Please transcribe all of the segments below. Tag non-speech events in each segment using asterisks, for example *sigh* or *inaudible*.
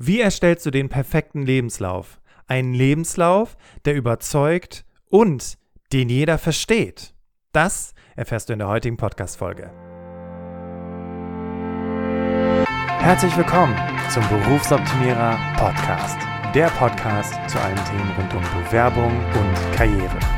Wie erstellst du den perfekten Lebenslauf? Einen Lebenslauf, der überzeugt und den jeder versteht. Das erfährst du in der heutigen Podcast-Folge. Herzlich willkommen zum Berufsoptimierer Podcast. Der Podcast zu allen Themen rund um Bewerbung und Karriere.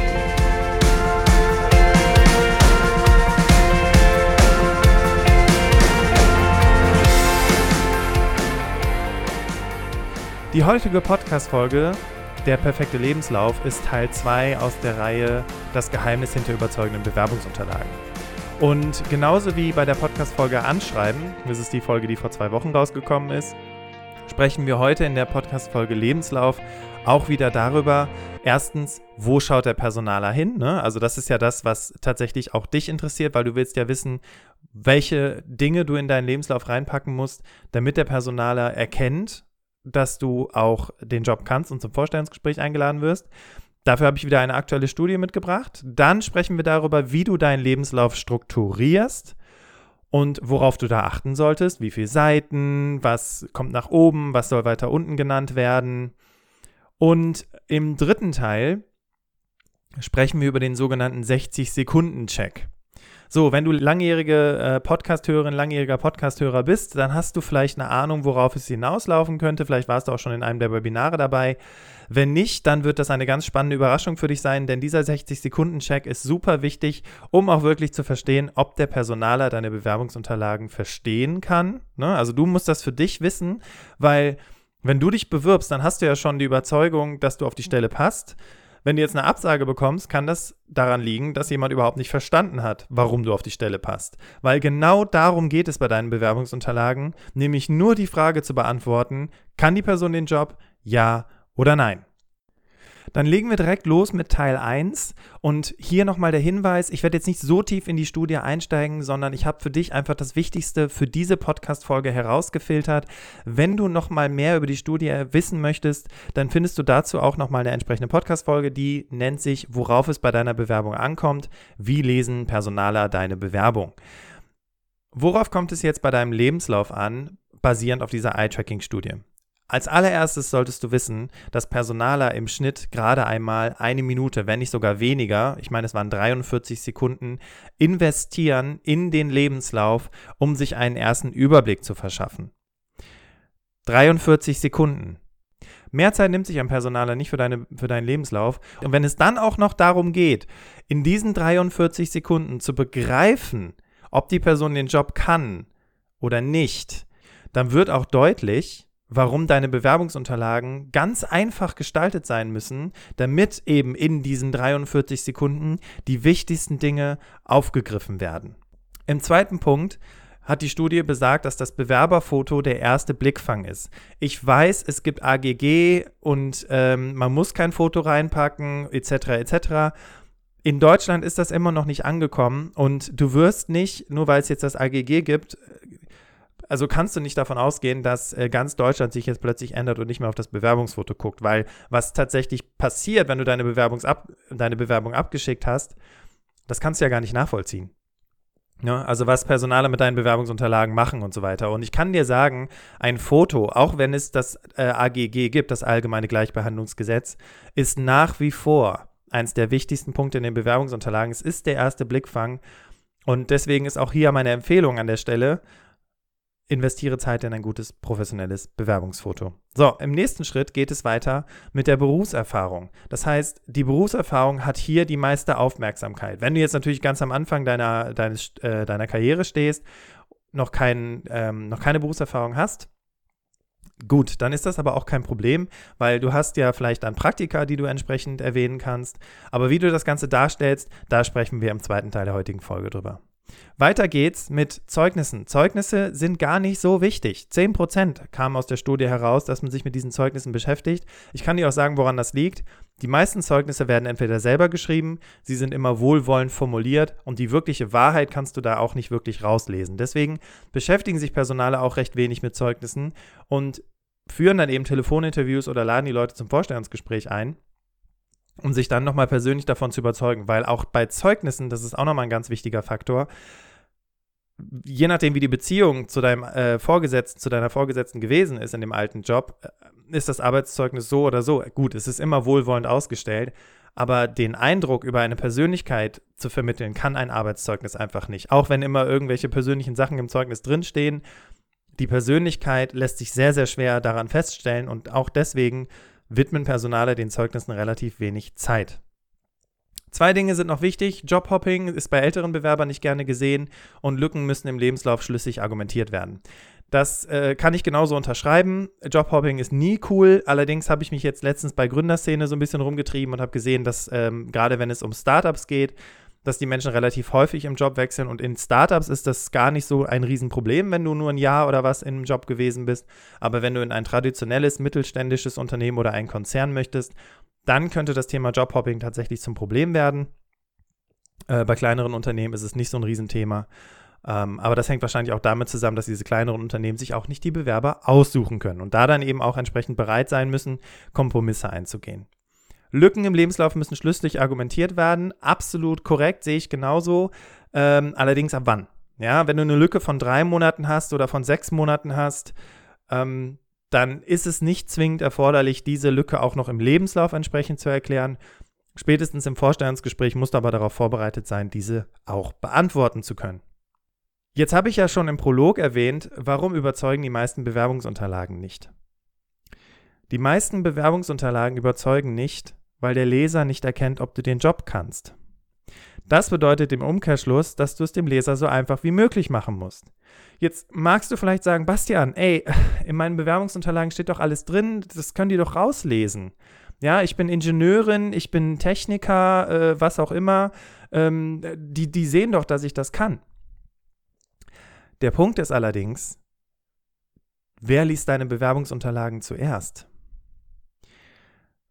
Die heutige Podcast-Folge der perfekte Lebenslauf ist Teil 2 aus der Reihe Das Geheimnis hinter überzeugenden Bewerbungsunterlagen. Und genauso wie bei der Podcast-Folge Anschreiben, das ist die Folge, die vor zwei Wochen rausgekommen ist, sprechen wir heute in der Podcast-Folge Lebenslauf auch wieder darüber, erstens, wo schaut der Personaler hin? Ne? Also das ist ja das, was tatsächlich auch dich interessiert, weil du willst ja wissen, welche Dinge du in deinen Lebenslauf reinpacken musst, damit der Personaler erkennt, dass du auch den Job kannst und zum Vorstellungsgespräch eingeladen wirst. Dafür habe ich wieder eine aktuelle Studie mitgebracht. Dann sprechen wir darüber, wie du deinen Lebenslauf strukturierst und worauf du da achten solltest. Wie viele Seiten, was kommt nach oben, was soll weiter unten genannt werden. Und im dritten Teil sprechen wir über den sogenannten 60-Sekunden-Check. So, wenn du langjährige äh, Podcast-Hörerin, langjähriger Podcast-Hörer bist, dann hast du vielleicht eine Ahnung, worauf es hinauslaufen könnte. Vielleicht warst du auch schon in einem der Webinare dabei. Wenn nicht, dann wird das eine ganz spannende Überraschung für dich sein, denn dieser 60-Sekunden-Check ist super wichtig, um auch wirklich zu verstehen, ob der Personaler deine Bewerbungsunterlagen verstehen kann. Ne? Also du musst das für dich wissen, weil wenn du dich bewirbst, dann hast du ja schon die Überzeugung, dass du auf die Stelle passt. Wenn du jetzt eine Absage bekommst, kann das daran liegen, dass jemand überhaupt nicht verstanden hat, warum du auf die Stelle passt. Weil genau darum geht es bei deinen Bewerbungsunterlagen, nämlich nur die Frage zu beantworten, kann die Person den Job? Ja oder nein? Dann legen wir direkt los mit Teil 1 und hier nochmal der Hinweis, ich werde jetzt nicht so tief in die Studie einsteigen, sondern ich habe für dich einfach das Wichtigste für diese Podcast-Folge herausgefiltert. Wenn du nochmal mehr über die Studie wissen möchtest, dann findest du dazu auch nochmal eine entsprechende Podcast-Folge, die nennt sich, worauf es bei deiner Bewerbung ankommt, wie lesen Personaler deine Bewerbung. Worauf kommt es jetzt bei deinem Lebenslauf an, basierend auf dieser Eye-Tracking-Studie? Als allererstes solltest du wissen, dass Personaler im Schnitt gerade einmal eine Minute, wenn nicht sogar weniger, ich meine es waren 43 Sekunden, investieren in den Lebenslauf, um sich einen ersten Überblick zu verschaffen. 43 Sekunden. Mehr Zeit nimmt sich ein Personaler nicht für, deine, für deinen Lebenslauf. Und wenn es dann auch noch darum geht, in diesen 43 Sekunden zu begreifen, ob die Person den Job kann oder nicht, dann wird auch deutlich, warum deine Bewerbungsunterlagen ganz einfach gestaltet sein müssen, damit eben in diesen 43 Sekunden die wichtigsten Dinge aufgegriffen werden. Im zweiten Punkt hat die Studie besagt, dass das Bewerberfoto der erste Blickfang ist. Ich weiß, es gibt AGG und ähm, man muss kein Foto reinpacken, etc. etc. In Deutschland ist das immer noch nicht angekommen und du wirst nicht, nur weil es jetzt das AGG gibt, also kannst du nicht davon ausgehen, dass äh, ganz Deutschland sich jetzt plötzlich ändert und nicht mehr auf das Bewerbungsfoto guckt, weil was tatsächlich passiert, wenn du deine, ab, deine Bewerbung abgeschickt hast, das kannst du ja gar nicht nachvollziehen. Ja, also was Personale mit deinen Bewerbungsunterlagen machen und so weiter. Und ich kann dir sagen, ein Foto, auch wenn es das äh, AGG gibt, das Allgemeine Gleichbehandlungsgesetz, ist nach wie vor eines der wichtigsten Punkte in den Bewerbungsunterlagen. Es ist der erste Blickfang. Und deswegen ist auch hier meine Empfehlung an der Stelle, investiere Zeit in ein gutes professionelles Bewerbungsfoto. So, im nächsten Schritt geht es weiter mit der Berufserfahrung. Das heißt, die Berufserfahrung hat hier die meiste Aufmerksamkeit. Wenn du jetzt natürlich ganz am Anfang deiner, deines, äh, deiner Karriere stehst, noch, kein, ähm, noch keine Berufserfahrung hast, Gut, dann ist das aber auch kein Problem, weil du hast ja vielleicht dann Praktika, die du entsprechend erwähnen kannst. Aber wie du das Ganze darstellst, da sprechen wir im zweiten Teil der heutigen Folge drüber. Weiter geht's mit Zeugnissen. Zeugnisse sind gar nicht so wichtig. 10% kam aus der Studie heraus, dass man sich mit diesen Zeugnissen beschäftigt. Ich kann dir auch sagen, woran das liegt. Die meisten Zeugnisse werden entweder selber geschrieben, sie sind immer wohlwollend formuliert und die wirkliche Wahrheit kannst du da auch nicht wirklich rauslesen. Deswegen beschäftigen sich Personale auch recht wenig mit Zeugnissen und führen dann eben Telefoninterviews oder laden die Leute zum Vorstellungsgespräch ein um sich dann nochmal persönlich davon zu überzeugen, weil auch bei Zeugnissen, das ist auch nochmal ein ganz wichtiger Faktor, je nachdem, wie die Beziehung zu deinem äh, Vorgesetzten, zu deiner Vorgesetzten gewesen ist in dem alten Job, äh, ist das Arbeitszeugnis so oder so. Gut, es ist immer wohlwollend ausgestellt, aber den Eindruck über eine Persönlichkeit zu vermitteln, kann ein Arbeitszeugnis einfach nicht. Auch wenn immer irgendwelche persönlichen Sachen im Zeugnis drinstehen, die Persönlichkeit lässt sich sehr, sehr schwer daran feststellen und auch deswegen widmen Personale den Zeugnissen relativ wenig Zeit. Zwei Dinge sind noch wichtig. Jobhopping ist bei älteren Bewerbern nicht gerne gesehen und Lücken müssen im Lebenslauf schlüssig argumentiert werden. Das äh, kann ich genauso unterschreiben. Jobhopping ist nie cool. Allerdings habe ich mich jetzt letztens bei Gründerszene so ein bisschen rumgetrieben und habe gesehen, dass ähm, gerade wenn es um Startups geht, dass die Menschen relativ häufig im Job wechseln und in Startups ist das gar nicht so ein Riesenproblem, wenn du nur ein Jahr oder was im Job gewesen bist. Aber wenn du in ein traditionelles mittelständisches Unternehmen oder einen Konzern möchtest, dann könnte das Thema Jobhopping tatsächlich zum Problem werden. Äh, bei kleineren Unternehmen ist es nicht so ein Riesenthema. Ähm, aber das hängt wahrscheinlich auch damit zusammen, dass diese kleineren Unternehmen sich auch nicht die Bewerber aussuchen können und da dann eben auch entsprechend bereit sein müssen, Kompromisse einzugehen. Lücken im Lebenslauf müssen schlüssig argumentiert werden. Absolut korrekt, sehe ich genauso. Ähm, allerdings ab wann? Ja, wenn du eine Lücke von drei Monaten hast oder von sechs Monaten hast, ähm, dann ist es nicht zwingend erforderlich, diese Lücke auch noch im Lebenslauf entsprechend zu erklären. Spätestens im Vorstellungsgespräch musst du aber darauf vorbereitet sein, diese auch beantworten zu können. Jetzt habe ich ja schon im Prolog erwähnt, warum überzeugen die meisten Bewerbungsunterlagen nicht. Die meisten Bewerbungsunterlagen überzeugen nicht, weil der Leser nicht erkennt, ob du den Job kannst. Das bedeutet im Umkehrschluss, dass du es dem Leser so einfach wie möglich machen musst. Jetzt magst du vielleicht sagen, Bastian, ey, *laughs* in meinen Bewerbungsunterlagen steht doch alles drin, das können die doch rauslesen. Ja, ich bin Ingenieurin, ich bin Techniker, äh, was auch immer. Ähm, die, die sehen doch, dass ich das kann. Der Punkt ist allerdings, wer liest deine Bewerbungsunterlagen zuerst?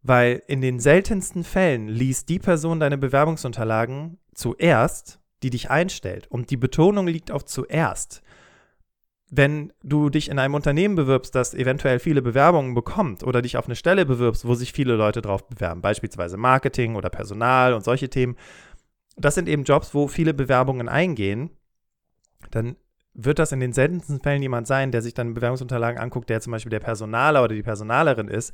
Weil in den seltensten Fällen liest die Person deine Bewerbungsunterlagen zuerst, die dich einstellt. Und die Betonung liegt auf zuerst. Wenn du dich in einem Unternehmen bewirbst, das eventuell viele Bewerbungen bekommt oder dich auf eine Stelle bewirbst, wo sich viele Leute drauf bewerben, beispielsweise Marketing oder Personal und solche Themen, das sind eben Jobs, wo viele Bewerbungen eingehen, dann wird das in den seltensten Fällen jemand sein, der sich dann Bewerbungsunterlagen anguckt, der zum Beispiel der Personaler oder die Personalerin ist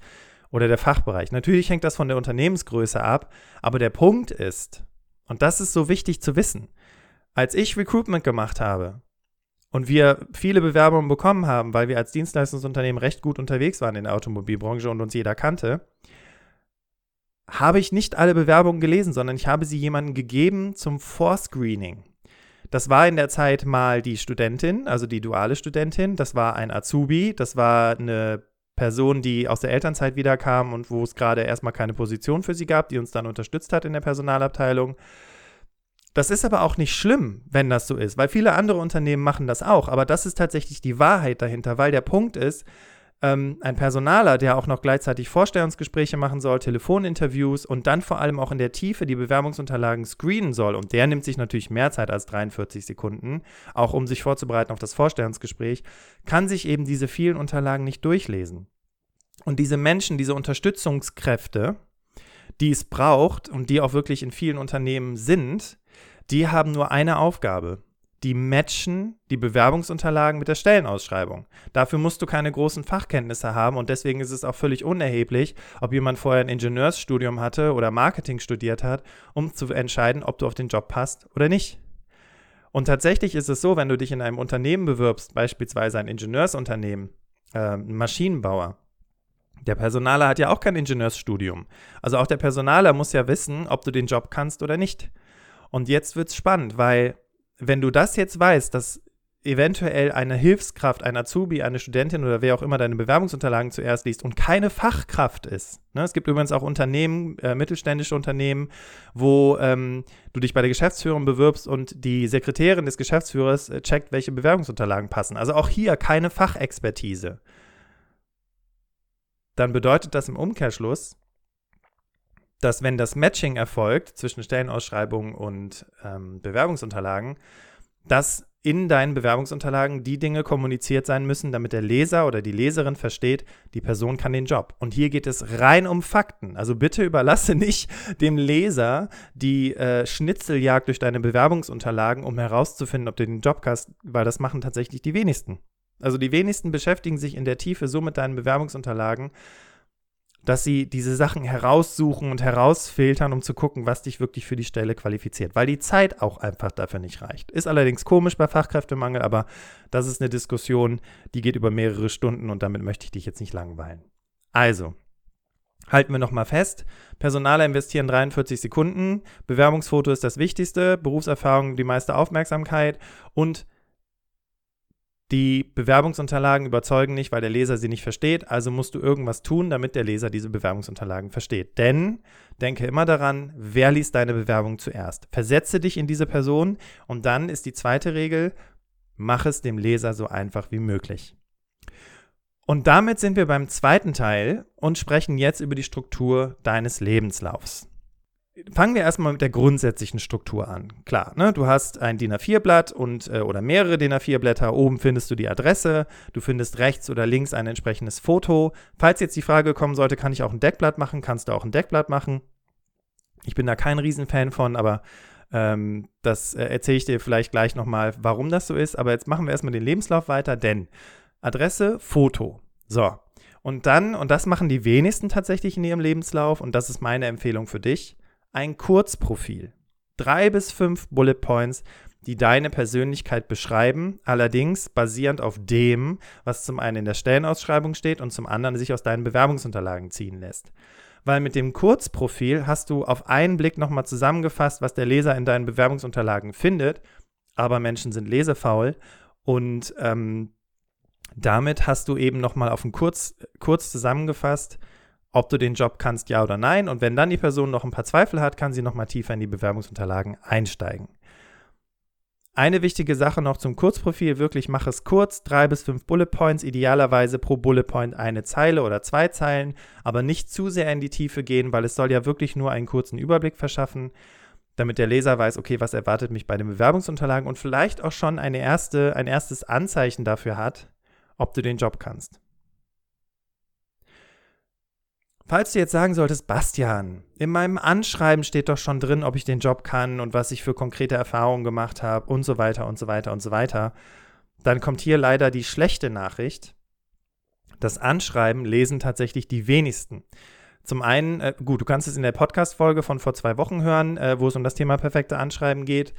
oder der Fachbereich. Natürlich hängt das von der Unternehmensgröße ab, aber der Punkt ist, und das ist so wichtig zu wissen, als ich Recruitment gemacht habe und wir viele Bewerbungen bekommen haben, weil wir als Dienstleistungsunternehmen recht gut unterwegs waren in der Automobilbranche und uns jeder kannte, habe ich nicht alle Bewerbungen gelesen, sondern ich habe sie jemandem gegeben zum Vorscreening. Das war in der Zeit mal die Studentin, also die duale Studentin, das war ein Azubi, das war eine Person, die aus der Elternzeit wiederkam und wo es gerade erstmal keine Position für sie gab, die uns dann unterstützt hat in der Personalabteilung. Das ist aber auch nicht schlimm, wenn das so ist, weil viele andere Unternehmen machen das auch. Aber das ist tatsächlich die Wahrheit dahinter, weil der Punkt ist, ähm, ein Personaler, der auch noch gleichzeitig Vorstellungsgespräche machen soll, Telefoninterviews und dann vor allem auch in der Tiefe die Bewerbungsunterlagen screenen soll. Und der nimmt sich natürlich mehr Zeit als 43 Sekunden, auch um sich vorzubereiten auf das Vorstellungsgespräch, kann sich eben diese vielen Unterlagen nicht durchlesen. Und diese Menschen, diese Unterstützungskräfte, die es braucht und die auch wirklich in vielen Unternehmen sind, die haben nur eine Aufgabe die matchen die Bewerbungsunterlagen mit der Stellenausschreibung. Dafür musst du keine großen Fachkenntnisse haben und deswegen ist es auch völlig unerheblich, ob jemand vorher ein Ingenieursstudium hatte oder Marketing studiert hat, um zu entscheiden, ob du auf den Job passt oder nicht. Und tatsächlich ist es so, wenn du dich in einem Unternehmen bewirbst, beispielsweise ein Ingenieursunternehmen, äh, ein Maschinenbauer, der Personaler hat ja auch kein Ingenieursstudium. Also auch der Personaler muss ja wissen, ob du den Job kannst oder nicht. Und jetzt wird es spannend, weil wenn du das jetzt weißt, dass eventuell eine Hilfskraft, ein Azubi, eine Studentin oder wer auch immer deine Bewerbungsunterlagen zuerst liest und keine Fachkraft ist. Ne? Es gibt übrigens auch Unternehmen, äh, mittelständische Unternehmen, wo ähm, du dich bei der Geschäftsführung bewirbst und die Sekretärin des Geschäftsführers äh, checkt, welche Bewerbungsunterlagen passen. Also auch hier keine Fachexpertise. Dann bedeutet das im Umkehrschluss, dass wenn das Matching erfolgt zwischen Stellenausschreibungen und ähm, Bewerbungsunterlagen, dass in deinen Bewerbungsunterlagen die Dinge kommuniziert sein müssen, damit der Leser oder die Leserin versteht, die Person kann den Job. Und hier geht es rein um Fakten. Also bitte überlasse nicht dem Leser die äh, Schnitzeljagd durch deine Bewerbungsunterlagen, um herauszufinden, ob du den Job hast, weil das machen tatsächlich die wenigsten. Also die wenigsten beschäftigen sich in der Tiefe so mit deinen Bewerbungsunterlagen, dass sie diese Sachen heraussuchen und herausfiltern, um zu gucken, was dich wirklich für die Stelle qualifiziert, weil die Zeit auch einfach dafür nicht reicht. Ist allerdings komisch bei Fachkräftemangel, aber das ist eine Diskussion, die geht über mehrere Stunden und damit möchte ich dich jetzt nicht langweilen. Also, halten wir nochmal fest. Personaler investieren 43 Sekunden, Bewerbungsfoto ist das Wichtigste, Berufserfahrung die meiste Aufmerksamkeit und die Bewerbungsunterlagen überzeugen nicht, weil der Leser sie nicht versteht, also musst du irgendwas tun, damit der Leser diese Bewerbungsunterlagen versteht. Denn denke immer daran, wer liest deine Bewerbung zuerst? Versetze dich in diese Person und dann ist die zweite Regel, mach es dem Leser so einfach wie möglich. Und damit sind wir beim zweiten Teil und sprechen jetzt über die Struktur deines Lebenslaufs fangen wir erstmal mit der grundsätzlichen Struktur an. Klar, ne, du hast ein DIN A4-Blatt und äh, oder mehrere DIN A4-Blätter. Oben findest du die Adresse, du findest rechts oder links ein entsprechendes Foto. Falls jetzt die Frage kommen sollte, kann ich auch ein Deckblatt machen, kannst du auch ein Deckblatt machen. Ich bin da kein Riesenfan von, aber ähm, das äh, erzähle ich dir vielleicht gleich nochmal, warum das so ist. Aber jetzt machen wir erstmal den Lebenslauf weiter, denn Adresse, Foto. So. Und dann, und das machen die wenigsten tatsächlich in ihrem Lebenslauf, und das ist meine Empfehlung für dich, ein Kurzprofil. Drei bis fünf Bullet Points, die deine Persönlichkeit beschreiben, allerdings basierend auf dem, was zum einen in der Stellenausschreibung steht und zum anderen sich aus deinen Bewerbungsunterlagen ziehen lässt. Weil mit dem Kurzprofil hast du auf einen Blick nochmal zusammengefasst, was der Leser in deinen Bewerbungsunterlagen findet, aber Menschen sind lesefaul und ähm, damit hast du eben nochmal auf ein kurz, kurz zusammengefasst, ob du den Job kannst, ja oder nein. Und wenn dann die Person noch ein paar Zweifel hat, kann sie noch mal tiefer in die Bewerbungsunterlagen einsteigen. Eine wichtige Sache noch zum Kurzprofil, wirklich mach es kurz, drei bis fünf Bullet Points, idealerweise pro Bullet Point eine Zeile oder zwei Zeilen, aber nicht zu sehr in die Tiefe gehen, weil es soll ja wirklich nur einen kurzen Überblick verschaffen, damit der Leser weiß, okay, was erwartet mich bei den Bewerbungsunterlagen und vielleicht auch schon eine erste, ein erstes Anzeichen dafür hat, ob du den Job kannst. Falls du jetzt sagen solltest, Bastian, in meinem Anschreiben steht doch schon drin, ob ich den Job kann und was ich für konkrete Erfahrungen gemacht habe und so weiter und so weiter und so weiter, dann kommt hier leider die schlechte Nachricht. Das Anschreiben lesen tatsächlich die wenigsten. Zum einen, äh, gut, du kannst es in der Podcast-Folge von vor zwei Wochen hören, äh, wo es um das Thema perfekte Anschreiben geht.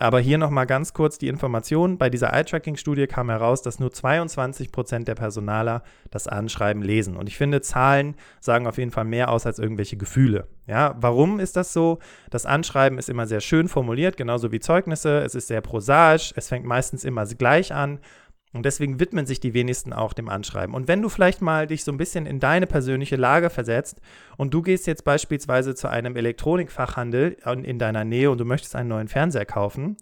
Aber hier nochmal ganz kurz die Information. Bei dieser Eye-Tracking-Studie kam heraus, dass nur 22 Prozent der Personaler das Anschreiben lesen. Und ich finde, Zahlen sagen auf jeden Fall mehr aus als irgendwelche Gefühle. Ja, warum ist das so? Das Anschreiben ist immer sehr schön formuliert, genauso wie Zeugnisse. Es ist sehr prosaisch. Es fängt meistens immer gleich an. Und deswegen widmen sich die wenigsten auch dem Anschreiben. Und wenn du vielleicht mal dich so ein bisschen in deine persönliche Lage versetzt und du gehst jetzt beispielsweise zu einem Elektronikfachhandel in deiner Nähe und du möchtest einen neuen Fernseher kaufen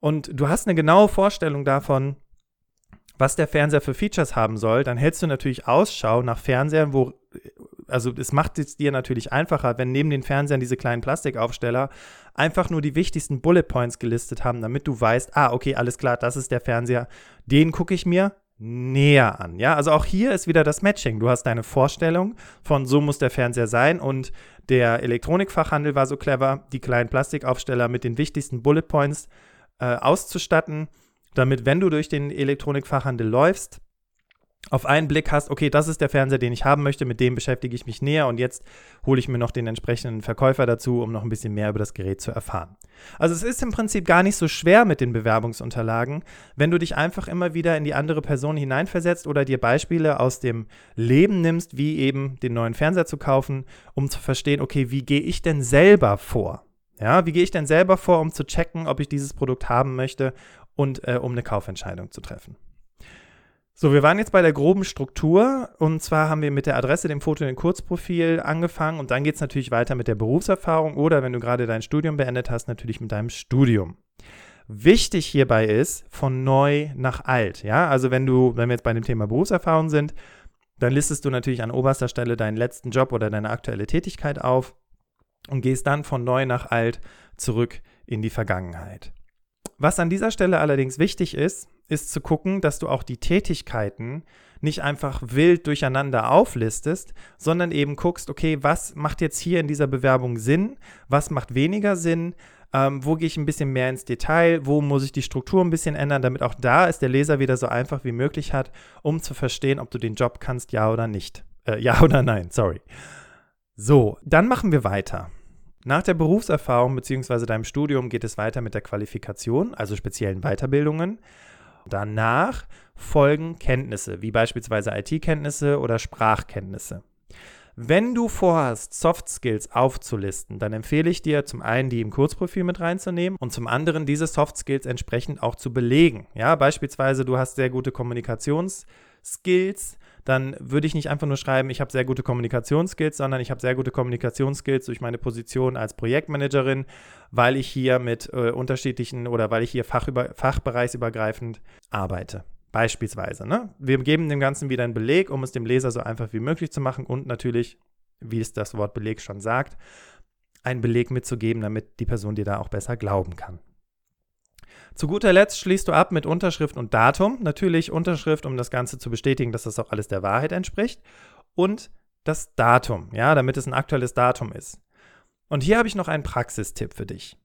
und du hast eine genaue Vorstellung davon, was der Fernseher für Features haben soll, dann hältst du natürlich Ausschau nach Fernsehern, wo also es macht es dir natürlich einfacher, wenn neben den Fernsehern diese kleinen Plastikaufsteller einfach nur die wichtigsten Bullet Points gelistet haben, damit du weißt, ah, okay, alles klar, das ist der Fernseher, den gucke ich mir näher an. Ja, also auch hier ist wieder das Matching. Du hast deine Vorstellung von so muss der Fernseher sein und der Elektronikfachhandel war so clever, die kleinen Plastikaufsteller mit den wichtigsten Bullet Points äh, auszustatten, damit, wenn du durch den Elektronikfachhandel läufst, auf einen Blick hast, okay, das ist der Fernseher, den ich haben möchte, mit dem beschäftige ich mich näher und jetzt hole ich mir noch den entsprechenden Verkäufer dazu, um noch ein bisschen mehr über das Gerät zu erfahren. Also es ist im Prinzip gar nicht so schwer mit den Bewerbungsunterlagen, wenn du dich einfach immer wieder in die andere Person hineinversetzt oder dir Beispiele aus dem Leben nimmst, wie eben den neuen Fernseher zu kaufen, um zu verstehen, okay, wie gehe ich denn selber vor? Ja, wie gehe ich denn selber vor, um zu checken, ob ich dieses Produkt haben möchte und äh, um eine Kaufentscheidung zu treffen. So, wir waren jetzt bei der groben Struktur und zwar haben wir mit der Adresse, dem Foto, dem Kurzprofil angefangen und dann geht es natürlich weiter mit der Berufserfahrung oder wenn du gerade dein Studium beendet hast, natürlich mit deinem Studium. Wichtig hierbei ist von neu nach alt. Ja, also wenn du, wenn wir jetzt bei dem Thema Berufserfahrung sind, dann listest du natürlich an oberster Stelle deinen letzten Job oder deine aktuelle Tätigkeit auf und gehst dann von neu nach alt zurück in die Vergangenheit. Was an dieser Stelle allerdings wichtig ist, ist zu gucken, dass du auch die Tätigkeiten nicht einfach wild durcheinander auflistest, sondern eben guckst, okay, was macht jetzt hier in dieser Bewerbung Sinn, was macht weniger Sinn, ähm, wo gehe ich ein bisschen mehr ins Detail, wo muss ich die Struktur ein bisschen ändern, damit auch da ist der Leser wieder so einfach wie möglich hat, um zu verstehen, ob du den Job kannst, ja oder nicht. Äh, ja oder nein, sorry. So, dann machen wir weiter. Nach der Berufserfahrung bzw. deinem Studium geht es weiter mit der Qualifikation, also speziellen Weiterbildungen. Danach folgen Kenntnisse, wie beispielsweise IT-Kenntnisse oder Sprachkenntnisse. Wenn du vorhast, Soft Skills aufzulisten, dann empfehle ich dir zum einen, die im Kurzprofil mit reinzunehmen und zum anderen diese Soft Skills entsprechend auch zu belegen. Ja, beispielsweise du hast sehr gute Kommunikationsskills, dann würde ich nicht einfach nur schreiben, ich habe sehr gute Kommunikationsskills, sondern ich habe sehr gute Kommunikationsskills durch meine Position als Projektmanagerin, weil ich hier mit äh, unterschiedlichen oder weil ich hier fachüber, fachbereichsübergreifend arbeite. Beispielsweise. Ne? Wir geben dem Ganzen wieder einen Beleg, um es dem Leser so einfach wie möglich zu machen und natürlich, wie es das Wort Beleg schon sagt, einen Beleg mitzugeben, damit die Person dir da auch besser glauben kann. Zu guter Letzt schließt du ab mit Unterschrift und Datum. Natürlich Unterschrift, um das Ganze zu bestätigen, dass das auch alles der Wahrheit entspricht. Und das Datum, ja, damit es ein aktuelles Datum ist. Und hier habe ich noch einen Praxistipp für dich.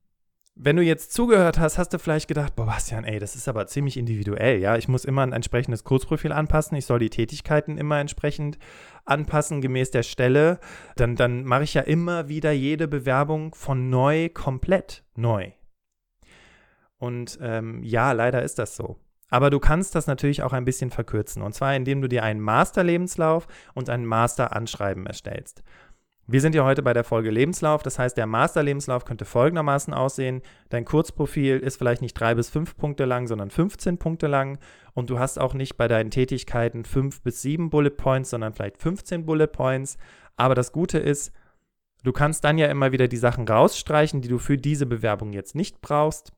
Wenn du jetzt zugehört hast, hast du vielleicht gedacht, boah, Bastian, ey, das ist aber ziemlich individuell, ja. Ich muss immer ein entsprechendes Kurzprofil anpassen, ich soll die Tätigkeiten immer entsprechend anpassen, gemäß der Stelle. Dann, dann mache ich ja immer wieder jede Bewerbung von neu komplett neu. Und ähm, ja, leider ist das so. Aber du kannst das natürlich auch ein bisschen verkürzen. Und zwar, indem du dir einen Master-Lebenslauf und ein Master-Anschreiben erstellst. Wir sind ja heute bei der Folge Lebenslauf. Das heißt, der Master-Lebenslauf könnte folgendermaßen aussehen. Dein Kurzprofil ist vielleicht nicht drei bis fünf Punkte lang, sondern 15 Punkte lang. Und du hast auch nicht bei deinen Tätigkeiten fünf bis sieben Bullet Points, sondern vielleicht 15 Bullet Points. Aber das Gute ist, du kannst dann ja immer wieder die Sachen rausstreichen, die du für diese Bewerbung jetzt nicht brauchst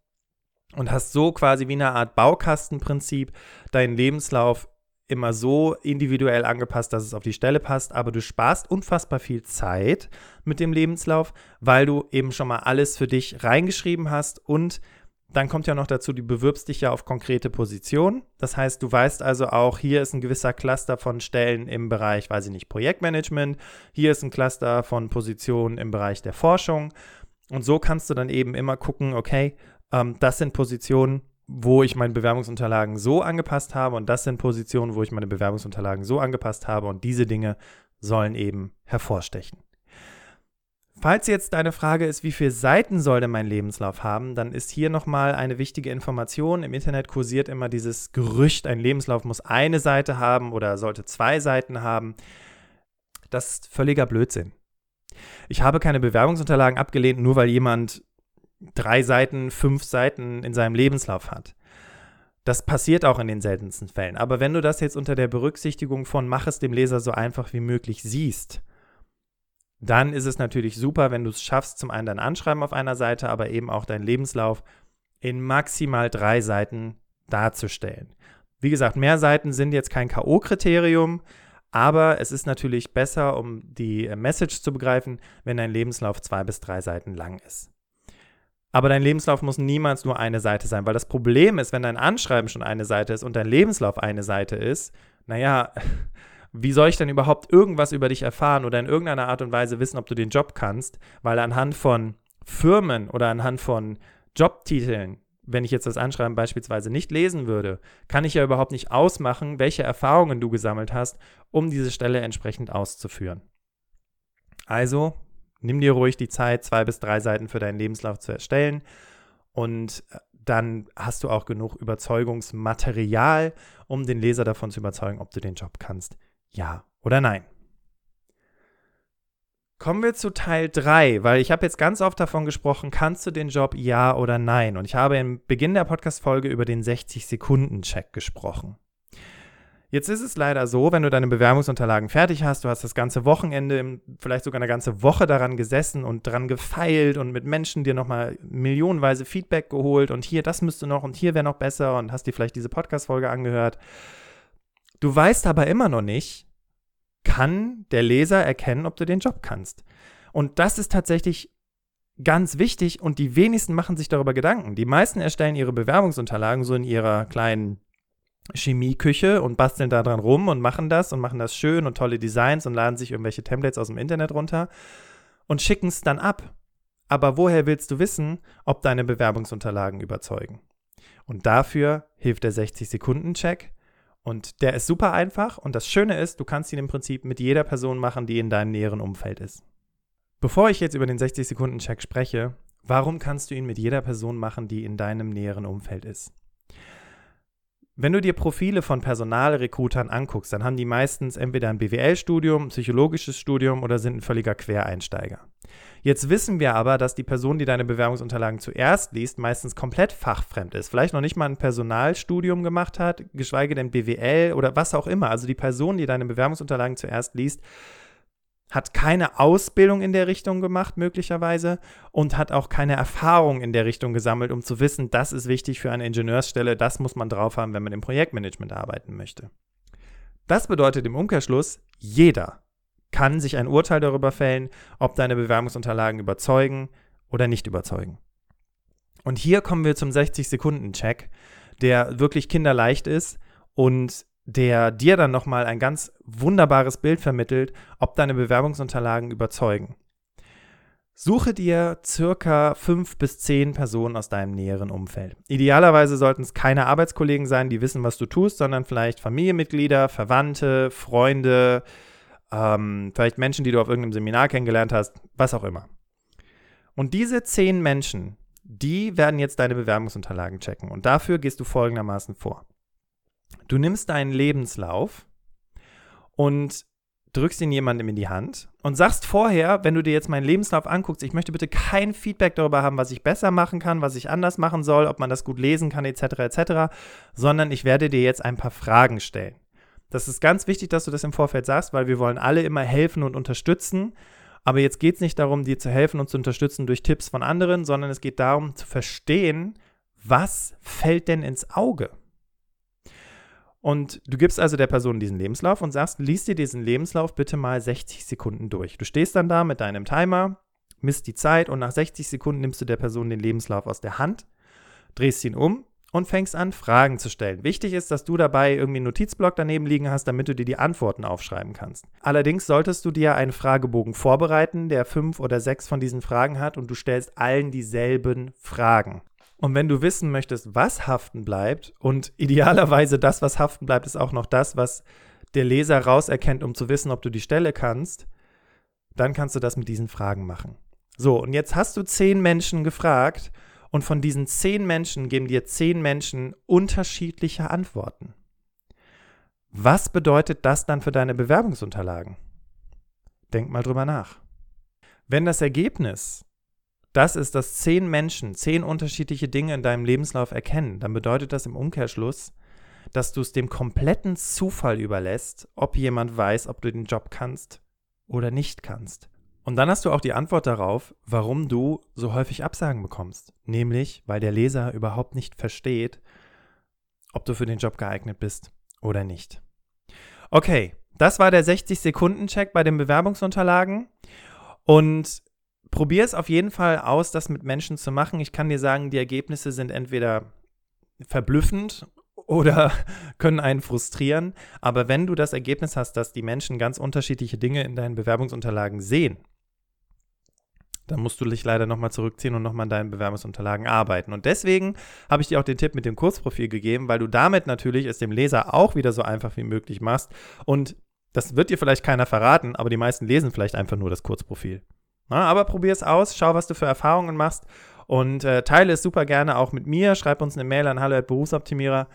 und hast so quasi wie eine Art Baukastenprinzip deinen Lebenslauf immer so individuell angepasst, dass es auf die Stelle passt, aber du sparst unfassbar viel Zeit mit dem Lebenslauf, weil du eben schon mal alles für dich reingeschrieben hast und dann kommt ja noch dazu, du bewirbst dich ja auf konkrete Positionen. Das heißt, du weißt also auch, hier ist ein gewisser Cluster von Stellen im Bereich, weiß ich nicht, Projektmanagement. Hier ist ein Cluster von Positionen im Bereich der Forschung. Und so kannst du dann eben immer gucken, okay, ähm, das sind Positionen, wo ich meine Bewerbungsunterlagen so angepasst habe und das sind Positionen, wo ich meine Bewerbungsunterlagen so angepasst habe und diese Dinge sollen eben hervorstechen. Falls jetzt deine Frage ist, wie viele Seiten soll denn mein Lebenslauf haben, dann ist hier nochmal eine wichtige Information. Im Internet kursiert immer dieses Gerücht, ein Lebenslauf muss eine Seite haben oder sollte zwei Seiten haben. Das ist völliger Blödsinn. Ich habe keine Bewerbungsunterlagen abgelehnt, nur weil jemand drei Seiten, fünf Seiten in seinem Lebenslauf hat. Das passiert auch in den seltensten Fällen. Aber wenn du das jetzt unter der Berücksichtigung von mach es dem Leser so einfach wie möglich siehst, dann ist es natürlich super, wenn du es schaffst, zum einen dein Anschreiben auf einer Seite, aber eben auch deinen Lebenslauf in maximal drei Seiten darzustellen. Wie gesagt, mehr Seiten sind jetzt kein K.O.-Kriterium, aber es ist natürlich besser, um die Message zu begreifen, wenn dein Lebenslauf zwei bis drei Seiten lang ist. Aber dein Lebenslauf muss niemals nur eine Seite sein, weil das Problem ist, wenn dein Anschreiben schon eine Seite ist und dein Lebenslauf eine Seite ist, naja, *laughs* wie soll ich denn überhaupt irgendwas über dich erfahren oder in irgendeiner Art und Weise wissen, ob du den Job kannst? Weil anhand von Firmen oder anhand von Jobtiteln, wenn ich jetzt das Anschreiben beispielsweise nicht lesen würde, kann ich ja überhaupt nicht ausmachen, welche Erfahrungen du gesammelt hast, um diese Stelle entsprechend auszuführen. Also nimm dir ruhig die Zeit, zwei bis drei Seiten für deinen Lebenslauf zu erstellen und äh, dann hast du auch genug Überzeugungsmaterial, um den Leser davon zu überzeugen, ob du den Job kannst. Ja oder nein. Kommen wir zu Teil 3, weil ich habe jetzt ganz oft davon gesprochen, kannst du den Job ja oder nein? Und ich habe im Beginn der Podcast-Folge über den 60-Sekunden-Check gesprochen. Jetzt ist es leider so, wenn du deine Bewerbungsunterlagen fertig hast, du hast das ganze Wochenende, vielleicht sogar eine ganze Woche daran gesessen und dran gefeilt und mit Menschen dir nochmal millionenweise Feedback geholt und hier, das müsste noch und hier wäre noch besser und hast dir vielleicht diese Podcast-Folge angehört. Du weißt aber immer noch nicht, kann der Leser erkennen, ob du den Job kannst. Und das ist tatsächlich ganz wichtig und die wenigsten machen sich darüber Gedanken. Die meisten erstellen ihre Bewerbungsunterlagen so in ihrer kleinen Chemieküche und basteln da dran rum und machen das und machen das schön und tolle Designs und laden sich irgendwelche Templates aus dem Internet runter und schicken es dann ab. Aber woher willst du wissen, ob deine Bewerbungsunterlagen überzeugen? Und dafür hilft der 60-Sekunden-Check. Und der ist super einfach und das Schöne ist, du kannst ihn im Prinzip mit jeder Person machen, die in deinem näheren Umfeld ist. Bevor ich jetzt über den 60-Sekunden-Check spreche, warum kannst du ihn mit jeder Person machen, die in deinem näheren Umfeld ist? Wenn du dir Profile von Personalrekrutern anguckst, dann haben die meistens entweder ein BWL-Studium, psychologisches Studium oder sind ein völliger Quereinsteiger. Jetzt wissen wir aber, dass die Person, die deine Bewerbungsunterlagen zuerst liest, meistens komplett fachfremd ist. Vielleicht noch nicht mal ein Personalstudium gemacht hat, geschweige denn BWL oder was auch immer. Also die Person, die deine Bewerbungsunterlagen zuerst liest, hat keine Ausbildung in der Richtung gemacht, möglicherweise, und hat auch keine Erfahrung in der Richtung gesammelt, um zu wissen, das ist wichtig für eine Ingenieursstelle, das muss man drauf haben, wenn man im Projektmanagement arbeiten möchte. Das bedeutet im Umkehrschluss, jeder kann sich ein Urteil darüber fällen, ob deine Bewerbungsunterlagen überzeugen oder nicht überzeugen. Und hier kommen wir zum 60-Sekunden-Check, der wirklich kinderleicht ist und der dir dann nochmal ein ganz wunderbares Bild vermittelt, ob deine Bewerbungsunterlagen überzeugen. Suche dir circa fünf bis zehn Personen aus deinem näheren Umfeld. Idealerweise sollten es keine Arbeitskollegen sein, die wissen, was du tust, sondern vielleicht Familienmitglieder, Verwandte, Freunde, ähm, vielleicht Menschen, die du auf irgendeinem Seminar kennengelernt hast, was auch immer. Und diese zehn Menschen, die werden jetzt deine Bewerbungsunterlagen checken. Und dafür gehst du folgendermaßen vor. Du nimmst deinen Lebenslauf und drückst ihn jemandem in die Hand und sagst vorher, wenn du dir jetzt meinen Lebenslauf anguckst, ich möchte bitte kein Feedback darüber haben, was ich besser machen kann, was ich anders machen soll, ob man das gut lesen kann, etc., etc., sondern ich werde dir jetzt ein paar Fragen stellen. Das ist ganz wichtig, dass du das im Vorfeld sagst, weil wir wollen alle immer helfen und unterstützen. Aber jetzt geht es nicht darum, dir zu helfen und zu unterstützen durch Tipps von anderen, sondern es geht darum zu verstehen, was fällt denn ins Auge? Und du gibst also der Person diesen Lebenslauf und sagst, lies dir diesen Lebenslauf bitte mal 60 Sekunden durch. Du stehst dann da mit deinem Timer, misst die Zeit und nach 60 Sekunden nimmst du der Person den Lebenslauf aus der Hand, drehst ihn um und fängst an, Fragen zu stellen. Wichtig ist, dass du dabei irgendwie einen Notizblock daneben liegen hast, damit du dir die Antworten aufschreiben kannst. Allerdings solltest du dir einen Fragebogen vorbereiten, der fünf oder sechs von diesen Fragen hat und du stellst allen dieselben Fragen. Und wenn du wissen möchtest, was haften bleibt, und idealerweise das, was haften bleibt, ist auch noch das, was der Leser rauserkennt, um zu wissen, ob du die Stelle kannst, dann kannst du das mit diesen Fragen machen. So, und jetzt hast du zehn Menschen gefragt und von diesen zehn Menschen geben dir zehn Menschen unterschiedliche Antworten. Was bedeutet das dann für deine Bewerbungsunterlagen? Denk mal drüber nach. Wenn das Ergebnis das ist, dass zehn Menschen zehn unterschiedliche Dinge in deinem Lebenslauf erkennen, dann bedeutet das im Umkehrschluss, dass du es dem kompletten Zufall überlässt, ob jemand weiß, ob du den Job kannst oder nicht kannst. Und dann hast du auch die Antwort darauf, warum du so häufig Absagen bekommst. Nämlich, weil der Leser überhaupt nicht versteht, ob du für den Job geeignet bist oder nicht. Okay, das war der 60-Sekunden-Check bei den Bewerbungsunterlagen. Und probier es auf jeden Fall aus, das mit Menschen zu machen. Ich kann dir sagen, die Ergebnisse sind entweder verblüffend oder *laughs* können einen frustrieren. Aber wenn du das Ergebnis hast, dass die Menschen ganz unterschiedliche Dinge in deinen Bewerbungsunterlagen sehen, dann musst du dich leider nochmal zurückziehen und nochmal an deinen Bewerbungsunterlagen arbeiten. Und deswegen habe ich dir auch den Tipp mit dem Kurzprofil gegeben, weil du damit natürlich es dem Leser auch wieder so einfach wie möglich machst. Und das wird dir vielleicht keiner verraten, aber die meisten lesen vielleicht einfach nur das Kurzprofil. Na, aber probier es aus, schau, was du für Erfahrungen machst und äh, teile es super gerne auch mit mir. Schreib uns eine Mail an hallo@berufsoptimierer,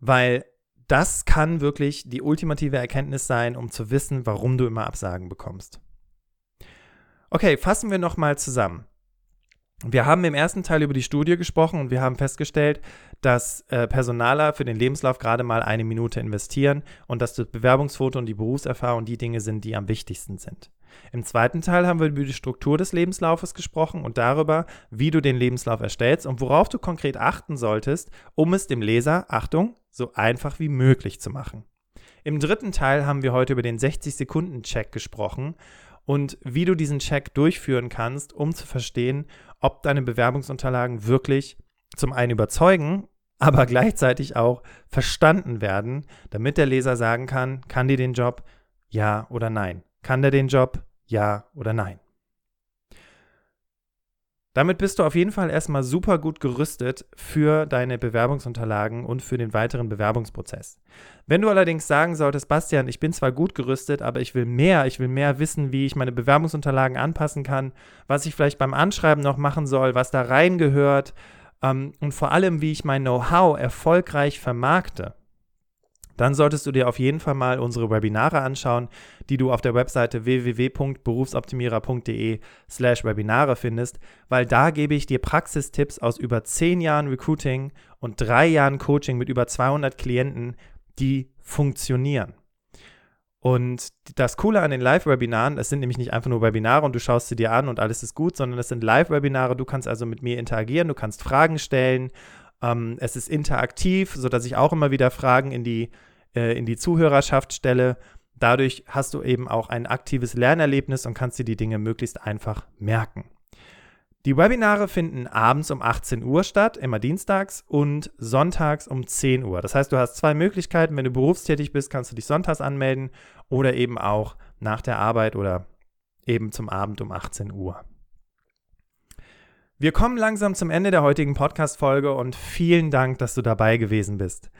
weil das kann wirklich die ultimative Erkenntnis sein, um zu wissen, warum du immer Absagen bekommst. Okay, fassen wir nochmal zusammen. Wir haben im ersten Teil über die Studie gesprochen und wir haben festgestellt, dass äh, Personaler für den Lebenslauf gerade mal eine Minute investieren und dass das Bewerbungsfoto und die Berufserfahrung die Dinge sind, die am wichtigsten sind. Im zweiten Teil haben wir über die Struktur des Lebenslaufes gesprochen und darüber, wie du den Lebenslauf erstellst und worauf du konkret achten solltest, um es dem Leser, Achtung, so einfach wie möglich zu machen. Im dritten Teil haben wir heute über den 60-Sekunden-Check gesprochen und wie du diesen Check durchführen kannst, um zu verstehen, ob deine Bewerbungsunterlagen wirklich zum einen überzeugen, aber gleichzeitig auch verstanden werden, damit der Leser sagen kann, kann die den Job, ja oder nein. Kann der den Job, ja oder nein. Damit bist du auf jeden Fall erstmal super gut gerüstet für deine Bewerbungsunterlagen und für den weiteren Bewerbungsprozess. Wenn du allerdings sagen solltest, Bastian, ich bin zwar gut gerüstet, aber ich will mehr, ich will mehr wissen, wie ich meine Bewerbungsunterlagen anpassen kann, was ich vielleicht beim Anschreiben noch machen soll, was da reingehört ähm, und vor allem, wie ich mein Know-how erfolgreich vermarkte, dann solltest du dir auf jeden Fall mal unsere Webinare anschauen, die du auf der Webseite www.berufsoptimierer.de slash Webinare findest, weil da gebe ich dir Praxistipps aus über zehn Jahren Recruiting und drei Jahren Coaching mit über 200 Klienten, die funktionieren. Und das Coole an den Live-Webinaren, es sind nämlich nicht einfach nur Webinare und du schaust sie dir an und alles ist gut, sondern es sind Live-Webinare. Du kannst also mit mir interagieren, du kannst Fragen stellen. Ähm, es ist interaktiv, sodass ich auch immer wieder Fragen in die äh, in die Zuhörerschaft stelle. Dadurch hast du eben auch ein aktives Lernerlebnis und kannst dir die Dinge möglichst einfach merken. Die Webinare finden abends um 18 Uhr statt, immer dienstags und sonntags um 10 Uhr. Das heißt, du hast zwei Möglichkeiten. Wenn du berufstätig bist, kannst du dich sonntags anmelden oder eben auch nach der Arbeit oder eben zum Abend um 18 Uhr. Wir kommen langsam zum Ende der heutigen Podcast-Folge und vielen Dank, dass du dabei gewesen bist.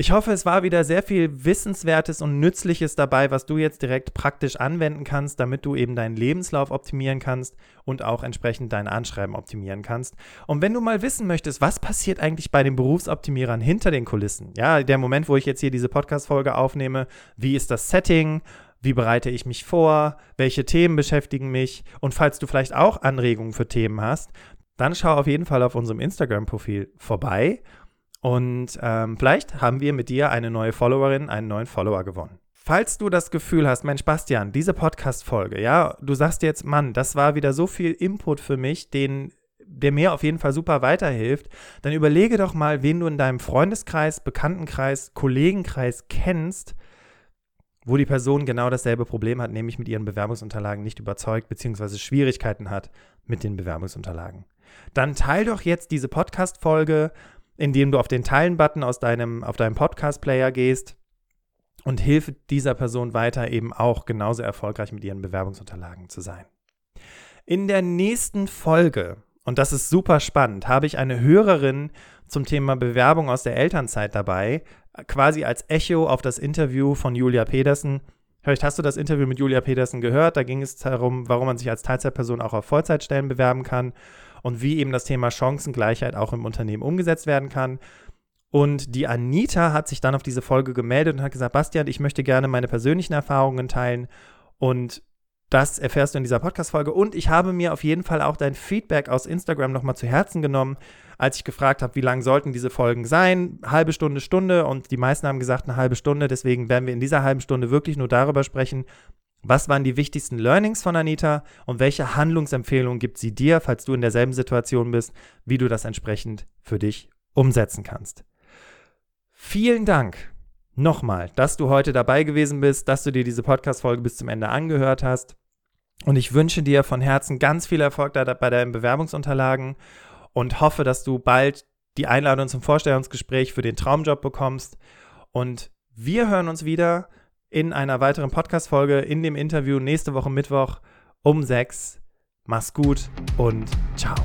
Ich hoffe, es war wieder sehr viel Wissenswertes und Nützliches dabei, was du jetzt direkt praktisch anwenden kannst, damit du eben deinen Lebenslauf optimieren kannst und auch entsprechend dein Anschreiben optimieren kannst. Und wenn du mal wissen möchtest, was passiert eigentlich bei den Berufsoptimierern hinter den Kulissen? Ja, der Moment, wo ich jetzt hier diese Podcast-Folge aufnehme, wie ist das Setting? Wie bereite ich mich vor? Welche Themen beschäftigen mich? Und falls du vielleicht auch Anregungen für Themen hast, dann schau auf jeden Fall auf unserem Instagram-Profil vorbei und ähm, vielleicht haben wir mit dir eine neue Followerin, einen neuen Follower gewonnen. Falls du das Gefühl hast, Mensch, Bastian, diese Podcast-Folge, ja, du sagst jetzt, Mann, das war wieder so viel Input für mich, den, der mir auf jeden Fall super weiterhilft, dann überlege doch mal, wen du in deinem Freundeskreis, Bekanntenkreis, Kollegenkreis kennst, wo die Person genau dasselbe Problem hat, nämlich mit ihren Bewerbungsunterlagen nicht überzeugt, beziehungsweise Schwierigkeiten hat mit den Bewerbungsunterlagen. Dann teil doch jetzt diese Podcast-Folge indem du auf den Teilen-Button aus deinem, auf deinem Podcast-Player gehst und hilf dieser Person weiter, eben auch genauso erfolgreich mit ihren Bewerbungsunterlagen zu sein. In der nächsten Folge, und das ist super spannend, habe ich eine Hörerin zum Thema Bewerbung aus der Elternzeit dabei, quasi als Echo auf das Interview von Julia Pedersen. Vielleicht hast du das Interview mit Julia Pedersen gehört. Da ging es darum, warum man sich als Teilzeitperson auch auf Vollzeitstellen bewerben kann und wie eben das Thema Chancengleichheit auch im Unternehmen umgesetzt werden kann. Und die Anita hat sich dann auf diese Folge gemeldet und hat gesagt, Bastian, ich möchte gerne meine persönlichen Erfahrungen teilen und das erfährst du in dieser Podcast-Folge. Und ich habe mir auf jeden Fall auch dein Feedback aus Instagram nochmal zu Herzen genommen, als ich gefragt habe, wie lang sollten diese Folgen sein. Halbe Stunde, Stunde. Und die meisten haben gesagt, eine halbe Stunde. Deswegen werden wir in dieser halben Stunde wirklich nur darüber sprechen, was waren die wichtigsten Learnings von Anita und welche Handlungsempfehlungen gibt sie dir, falls du in derselben Situation bist, wie du das entsprechend für dich umsetzen kannst? Vielen Dank nochmal, dass du heute dabei gewesen bist, dass du dir diese Podcast-Folge bis zum Ende angehört hast. Und ich wünsche dir von Herzen ganz viel Erfolg bei deinen Bewerbungsunterlagen und hoffe, dass du bald die Einladung zum Vorstellungsgespräch für den Traumjob bekommst. Und wir hören uns wieder in einer weiteren Podcast-Folge in dem Interview nächste Woche Mittwoch um 6. Mach's gut und ciao.